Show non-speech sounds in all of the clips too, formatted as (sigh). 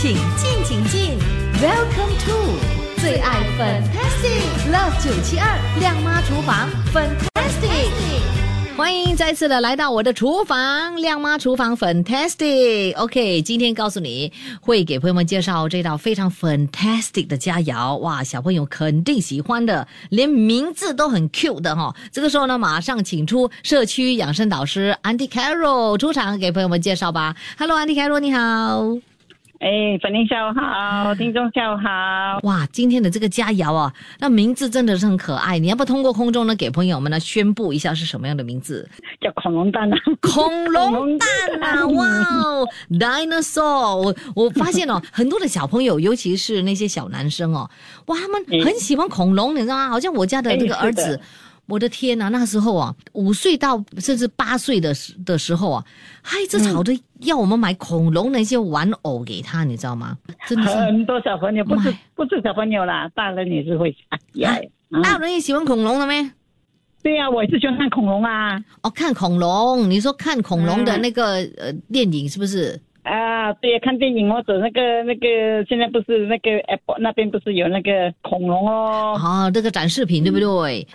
请进，请进，Welcome to 最爱 Fantastic Love 九七二亮妈厨房 Fantastic。欢迎再次的来到我的厨房，亮妈厨房 Fantastic。OK，今天告诉你会给朋友们介绍这道非常 Fantastic 的佳肴，哇，小朋友肯定喜欢的，连名字都很 cute 的哈、这个时候呢，马上请出社区养生导师 Andy Carroll 出场给朋友们介绍吧。Hello，Andy Carroll，你好。哎，粉玲下午好，听众下午好。哇，今天的这个佳肴啊，那名字真的是很可爱。你要不要通过空中呢，给朋友们呢宣布一下是什么样的名字？叫恐龙蛋啊！恐龙蛋啊！(laughs) 哇哦，dinosaur！我我发现哦，很多的小朋友，尤其是那些小男生哦，哇，他们很喜欢恐龙，你知道吗？好像我家的这个儿子。我的天呐，那时候啊，五岁到甚至八岁的时的时候啊，他一直吵着要我们买恐龙的一些玩偶给他，你知道吗？真的是很多小朋友，不是不是小朋友啦，大人也是会喜爱。啊 (laughs) 大人也喜欢恐龙了没？对呀、我也是喜欢看恐龙啊。哦，看恐龙，你说看恐龙的嗯那个、呃电影是不是？啊，对呀，看电影或者那个那个，现在不是那个 Apple 那边不是有那个恐龙哦？哦，这个展示品对不对？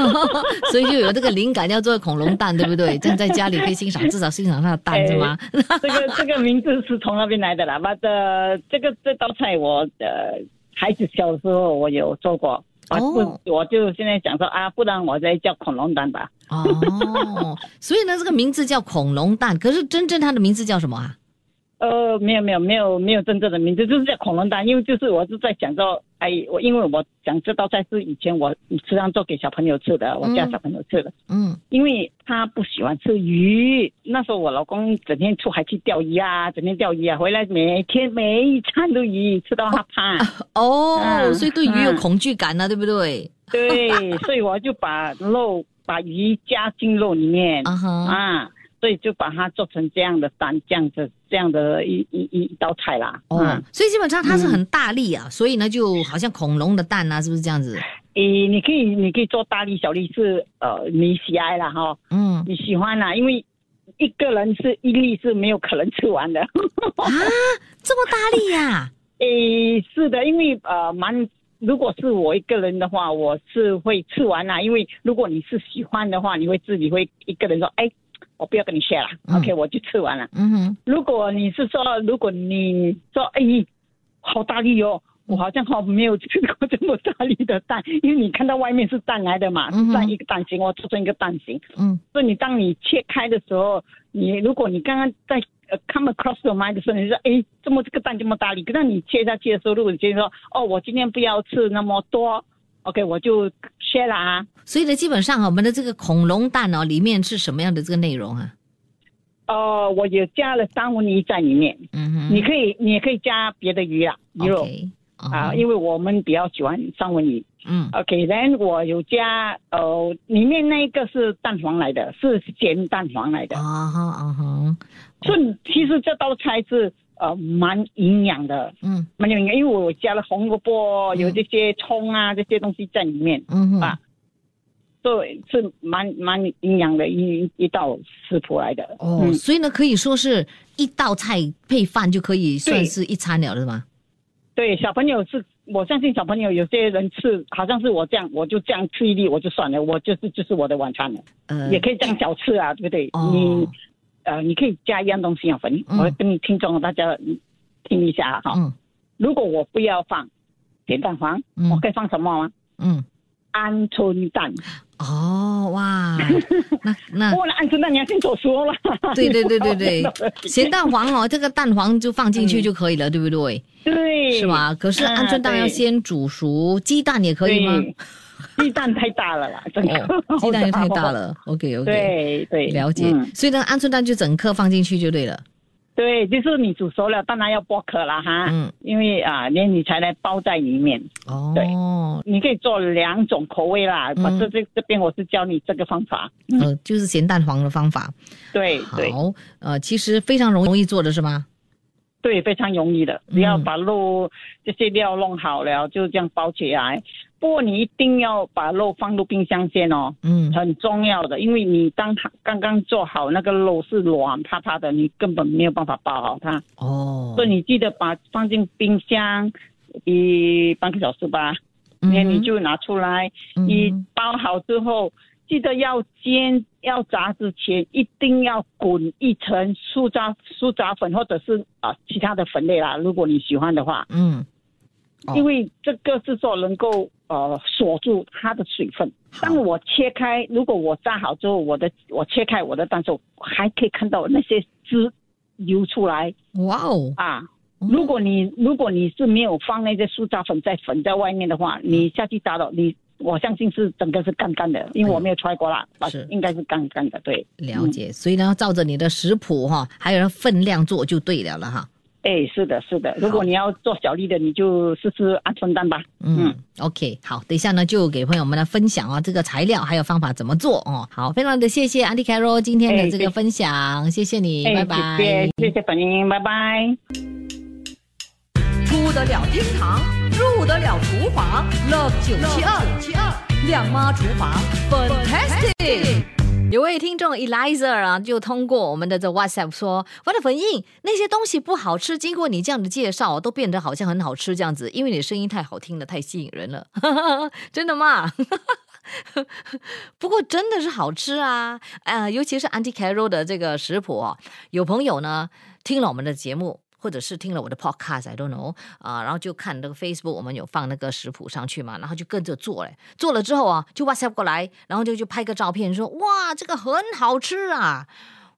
(laughs) 所以就有这个灵感要做恐龙蛋，对不对？这样在家里可以欣赏，(laughs) 至少欣赏它的蛋是吗？这个这个名字是从那边来的啦。把的这个这道菜我呃孩子小时候我有做过。啊，哦不，我就现在想说啊，不然我再叫恐龙蛋吧。哦，所以呢，这个名字叫恐龙蛋，可是真正它的名字叫什么啊？呃，没有没有没有没有真正的名字，就是叫恐龙蛋，因为就是我是在讲说，哎，我因为我讲这道菜是以前我时常做给小朋友吃的，我家小朋友吃的，嗯，因为他不喜欢吃鱼，那时候我老公整天出海去钓鱼啊，整天钓鱼啊，回来每天每一餐都鱼，吃到他怕。哦，嗯所以对鱼有嗯恐惧感呢、对不对？对，所以我就把肉把鱼加进肉里面啊哈，啊，所以就把它做成这样的蛋，这样子这样的一一一一道菜啦。哦嗯，所以基本上它是很大力啊，所以呢，就好像恐龙的蛋啊，是不是这样子？诶，你可以，你可以做大力小力是呃你喜爱啦哈，嗯你喜欢啦，因为一个人是一粒是没有可能吃完的。啊，这么大力呀、(laughs) 诶，是的，因为呃蛮，如果是我一个人的话，我是会吃完啦。因为如果你是喜欢的话，你会自己会一个人说，哎，我不要跟你 share 啦、嗯 o k 我就吃完了。嗯哼，如果你是说，如果你说，哎，好大力哦。我好像好没有吃过这么大力的蛋，因为你看到外面是蛋来的嘛，蛋一个蛋形，我做成一个蛋形。嗯所以你当你切开的时候，你如果你刚刚在呃 come across your mind 的时候，你说哎，这么这个蛋这么大力？可是你切下去的时候，如果你觉得说哦，我今天不要吃那么多，OK，我就 share 啦。所以呢，基本上啊，我们的这个恐龙蛋哦，里面是什么样的这个内容啊？呃，我也加了三文鱼在里面，嗯哼，你可以你也可以加别的鱼啊，鱼肉 OK 啊，哦因为我们比较喜欢三文鱼。嗯 OK，then、我有加呃，里面那一个是蛋黄来的，是咸蛋黄来的。啊哈啊哈，所以其实这道菜是呃蛮营养的，嗯蛮有营养，因为我加了红萝卜，嗯有这些葱啊这些东西在里面，嗯啊对，是蛮蛮营养的一一道食谱来的。哦，嗯，所以呢，可以说是一道菜配饭就可以算是一餐了，是吗？对，小朋友是，我相信小朋友有些人吃，好像是我这样，我就这样吃一粒我就算了，我就是就是我的晚餐了，呃，也可以这样小吃啊，对不对？哦你呃，你可以加一样东西啊，粉，嗯我跟你听众大家听一下啊哈。嗯如果我不要放咸蛋黄，嗯我可以放什么吗？嗯，鹌鹑蛋。哦哇，(laughs) 那那过了鹌鹑蛋你要先做熟了。对对对对对，(laughs) 咸蛋黄哦，这个蛋黄就放进去就可以了，对不对？对，是吧？可是鹌鹑蛋要先煮熟，鸡蛋也可以吗？对？(laughs) 鸡蛋太大了啦，整个、哦，鸡蛋也 (laughs) 太大。了。OK OK，对对，了解。嗯所以呢，鹌鹑蛋就整颗放进去就对了。对，就是你煮熟了，当然要剥壳了哈，嗯，因为啊，连你才能包在里面。哦，对你可以做两种口味啦，嗯反正这这边我是教你这个方法。呃，就是咸蛋黄的方法。对对好，呃，其实非常容易做的是吗？对，非常容易的，嗯只要把肉这些料弄好了，就这样包起来。不过你一定要把肉放入冰箱先哦，嗯。很重要的，因为你当它刚刚做好那个肉是软趴趴的，你根本没有办法包好它，哦。所以你记得把放进冰箱，一半个小时吧，那你就拿出来，嗯。你包好之后，记得要煎要炸之前一定要滚一层酥炸酥炸粉或者是啊、其他的粉类啦，如果你喜欢的话，嗯。哦。因为这个是说能够呃锁住它的水分。当我切开，如果我炸好之后，我的我切开我的蛋时候，还可以看到那些汁流出来哇哦，啊。嗯如果你如果你是没有放那些苏打粉在粉在外面的话，你下去炸了，你我相信是整个是干干的，因为我没有揣过啦，啊是应该是干干的，对。了解，所以呢，照着你的食谱哈，还有分量做就对了了哈。哎，是的，是的。如果你要做小粒的，你就试试鹌鹑蛋吧。嗯 o k 好，等一下呢就给朋友们来分享啊，这个材料还有方法怎么做哦。好，非常的谢谢 Andy Carol 今天的这个分享，谢谢你，哎，拜拜。谢谢谢谢粉英，拜拜。出得了厅堂，入得了厨房，Love 九七二七二亮妈厨房，Fantastic。有位听众 Eliza 啊，就通过我们的这 WhatsApp 说：“我的粉印那些东西不好吃，经过你这样的介绍，都变得好像很好吃这样子，因为你声音太好听了，太吸引人了。”真的吗？(laughs) 不过真的是好吃啊！啊、尤其是 Anticaro 的这个食谱哦，有朋友呢听了我们的节目。或者是听了我的 podcast，I don't know 啊、然后就看那个 Facebook，我们有放那个食谱上去嘛，然后就跟着做嘞。做了之后啊，就 WhatsApp 过来，然后就就拍个照片说：“哇，这个很好吃啊！”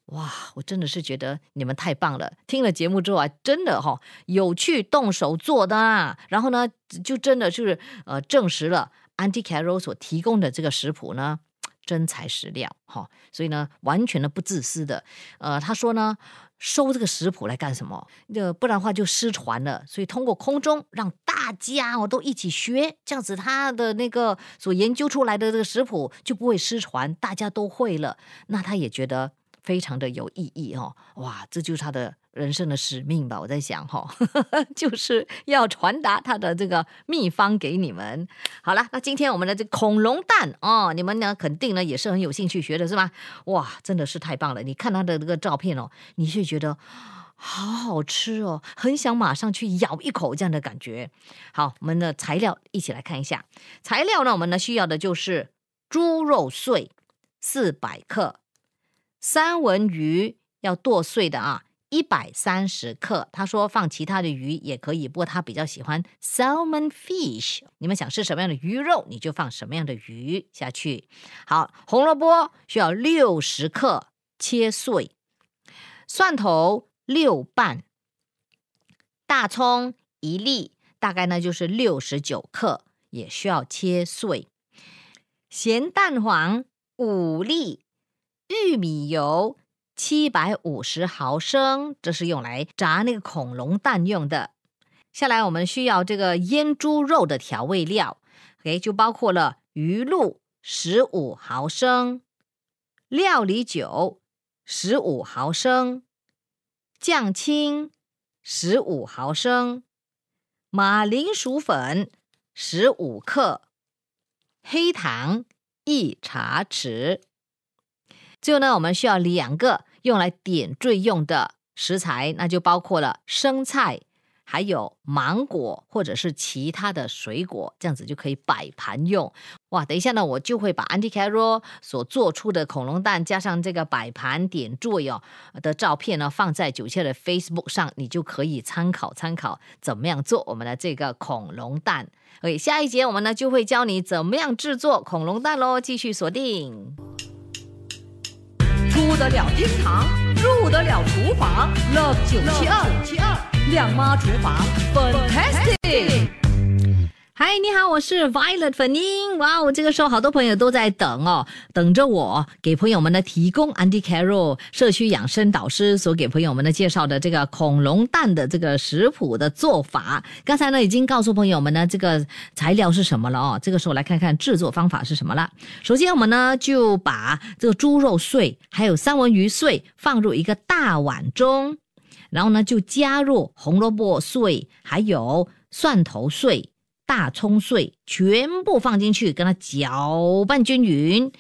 哇，我真的是觉得你们太棒了！听了节目之后啊，真的哈、有去动手做的啊，然后呢，就真的就是呃证实了 Auntie Carol 所提供的这个食谱呢。真材实料哈、所以呢，完全的不自私的。呃，他说呢，收这个食谱来干什么？呃，不然的话就失传了。所以通过空中让大家哦都一起学，这样子他的那个所研究出来的这个食谱就不会失传，大家都会了。那他也觉得非常的有意义哦。哇，这就是他的人生的使命吧？我在想哈、哦，(laughs) 就是要传达他的这个秘方给你们。好了，那今天我们的这恐龙蛋哦，你们呢肯定呢也是很有兴趣学的是吧？哇，真的是太棒了！你看他的这个照片哦，你是觉得好好吃哦，很想马上去咬一口这样的感觉。好，我们的材料一起来看一下。材料呢，我们呢需要的就是猪肉碎四百克，三文鱼要剁碎的啊。一百三十克，他说放其他的鱼也可以，不过他比较喜欢 salmon fish。你们想吃什么样的鱼肉，你就放什么样的鱼下去。好，红萝卜需要六十克，切碎；蒜头六瓣，大葱一粒，大概呢就是六十九克，也需要切碎；咸蛋黄五粒，玉米油。七百五十毫升，这是用来炸那个恐龙蛋用的。下来我们需要这个腌猪肉的调味料，OK，就包括了鱼露十五毫升、料理酒十五毫升、酱青十五毫升、马铃薯粉十五克、黑糖一茶匙。最后呢，我们需要两个用来点缀用的食材，那就包括了生菜，还有芒果或者是其他的水果，这样子就可以摆盘用。哇，等一下呢，我就会把 Auntie Carol 所做出的恐龙蛋加上这个摆盘点缀哦的照片呢，放在九切的 Facebook 上，你就可以参考参考怎么样做我们的这个恐龙蛋。OK，下一节我们呢就会教你怎么样制作恐龙蛋喽，继续锁定。得了厅堂，入得了厨房，Love 九七二亮妈厨房，Fantastic。嗨，你好，我是 Violet 粉英。哇哦，这个时候好多朋友都在等哦，等着我给朋友们呢提供 Andy Carroll 社区养生导师所给朋友们呢介绍的这个恐龙蛋的这个食谱的做法。刚才呢已经告诉朋友们呢这个材料是什么了哦，这个时候来看看制作方法是什么了。首先我们呢就把这个猪肉碎还有三文鱼碎放入一个大碗中，然后呢就加入红萝卜碎还有蒜头碎。大葱碎全部放进去，跟它搅拌均匀。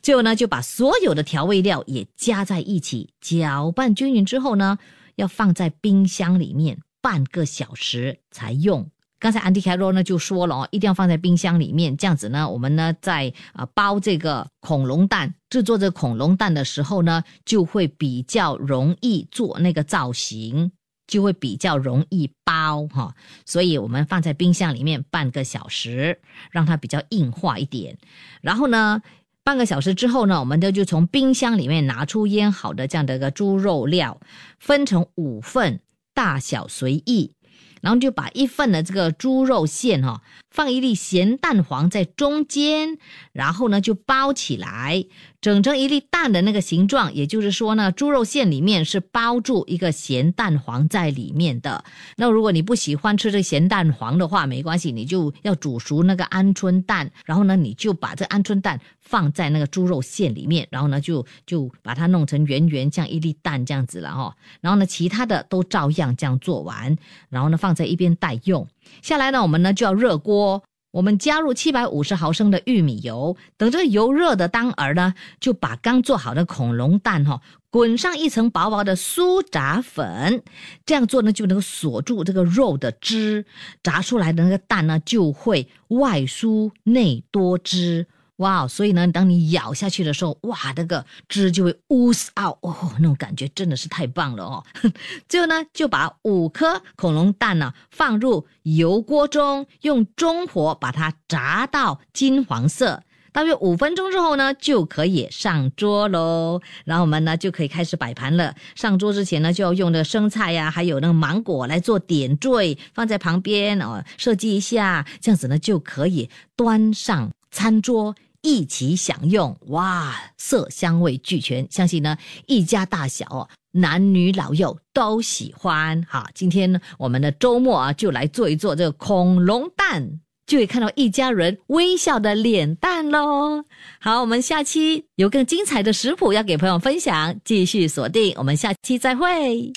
最后呢，就把所有的调味料也加在一起，搅拌均匀之后呢，要放在冰箱里面半个小时才用。刚才安迪凯罗呢就说了哦，一定要放在冰箱里面，这样子呢，我们呢在啊包这个恐龙蛋，制作这恐龙蛋的时候呢，就会比较容易做那个造型，就会比较容易包哈。所以我们放在冰箱里面半个小时，让它比较硬化一点。然后呢，半个小时之后呢，我们就就从冰箱里面拿出腌好的这样的一个猪肉料，分成五份，大小随意。然后就把一份的这个猪肉馅哈，放一粒咸蛋黄在中间，然后呢就包起来。整成一粒蛋的那个形状，也就是说呢，猪肉馅里面是包住一个咸蛋黄在里面的。那如果你不喜欢吃这咸蛋黄的话，没关系，你就要煮熟那个鹌鹑蛋，然后呢，你就把这鹌鹑蛋放在那个猪肉馅里面，然后呢，就就把它弄成圆圆，像一粒蛋这样子了哈。然后呢，其他的都照样这样做完，然后呢，放放在一边待用。下来呢，我们呢就要热锅。我们加入七百五十毫升的玉米油，等这个油热的当儿呢，就把刚做好的恐龙蛋哈滚上一层薄薄的酥炸粉，这样做呢就能够锁住这个肉的汁，炸出来的那个蛋呢就会外酥内多汁。哇，所以呢，当你咬下去的时候，哇，那个汁就会 ooze out，哦，那种感觉真的是太棒了哦。(laughs) 最后呢，就把五颗恐龙蛋呢放入油锅中，用中火把它炸到金黄色，大约五分钟之后呢，就可以上桌喽。然后我们呢就可以开始摆盘了。上桌之前呢，就要用那个生菜呀，还有那个芒果来做点缀，放在旁边哦，设计一下，这样子呢就可以端上餐桌。一起享用哇，色香味俱全，相信呢一家大小哦，男女老幼都喜欢哈。今天呢，我们的周末啊，就来做一做这个恐龙蛋，就会看到一家人微笑的脸蛋喽。好，我们下期有更精彩的食谱要给朋友分享，继续锁定，我们下期再会。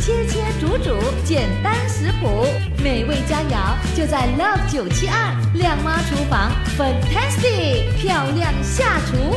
切切煮煮，简单食谱，美味佳肴就在 Love 九七二靓妈厨房，Fantastic 漂亮下厨。